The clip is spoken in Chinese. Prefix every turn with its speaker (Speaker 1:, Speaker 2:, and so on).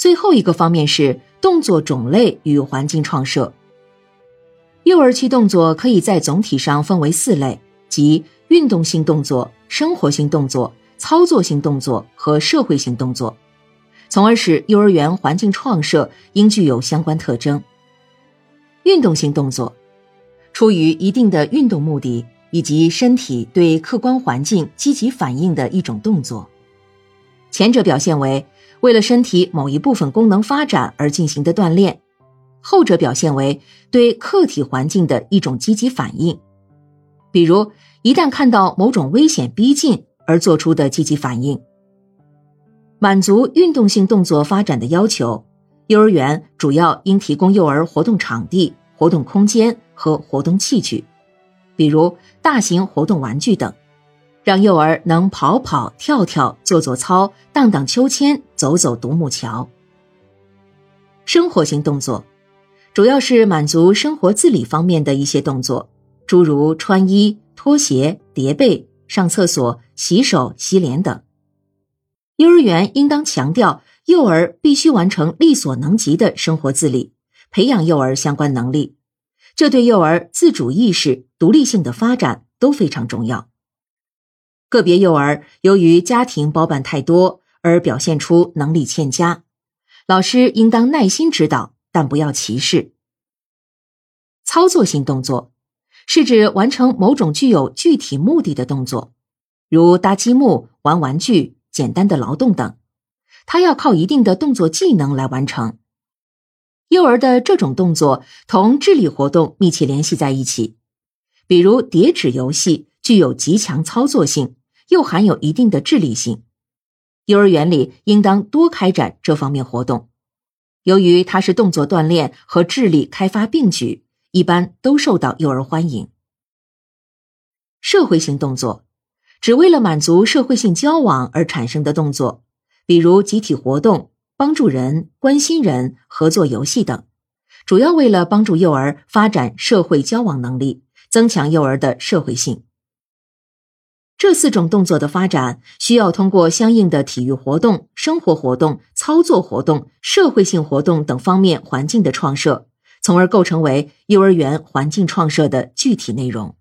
Speaker 1: 最后一个方面是动作种类与环境创设。幼儿期动作可以在总体上分为四类，即运动性动作、生活性动作、操作性动作和社会性动作，从而使幼儿园环境创设应具有相关特征。运动性动作，出于一定的运动目的以及身体对客观环境积极反应的一种动作，前者表现为。为了身体某一部分功能发展而进行的锻炼，后者表现为对客体环境的一种积极反应，比如一旦看到某种危险逼近而做出的积极反应。满足运动性动作发展的要求，幼儿园主要应提供幼儿活动场地、活动空间和活动器具，比如大型活动玩具等。让幼儿能跑跑跳跳、做做操、荡荡秋千、走走独木桥。生活性动作，主要是满足生活自理方面的一些动作，诸如穿衣、脱鞋、叠被、上厕所、洗手、洗脸等。幼儿园应当强调幼儿必须完成力所能及的生活自理，培养幼儿相关能力，这对幼儿自主意识、独立性的发展都非常重要。个别幼儿由于家庭包办太多而表现出能力欠佳，老师应当耐心指导，但不要歧视。操作性动作是指完成某种具有具体目的的动作，如搭积木、玩玩具、简单的劳动等，它要靠一定的动作技能来完成。幼儿的这种动作同智力活动密切联系在一起，比如叠纸游戏具有极强操作性。又含有一定的智力性，幼儿园里应当多开展这方面活动。由于它是动作锻炼和智力开发并举，一般都受到幼儿欢迎。社会性动作，只为了满足社会性交往而产生的动作，比如集体活动、帮助人、关心人、合作游戏等，主要为了帮助幼儿发展社会交往能力，增强幼儿的社会性。这四种动作的发展，需要通过相应的体育活动、生活活动、操作活动、社会性活动等方面环境的创设，从而构成为幼儿园环境创设的具体内容。